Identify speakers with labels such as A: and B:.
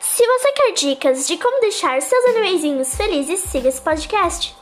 A: Se você quer dicas de como deixar seus animezinhos felizes, siga esse podcast.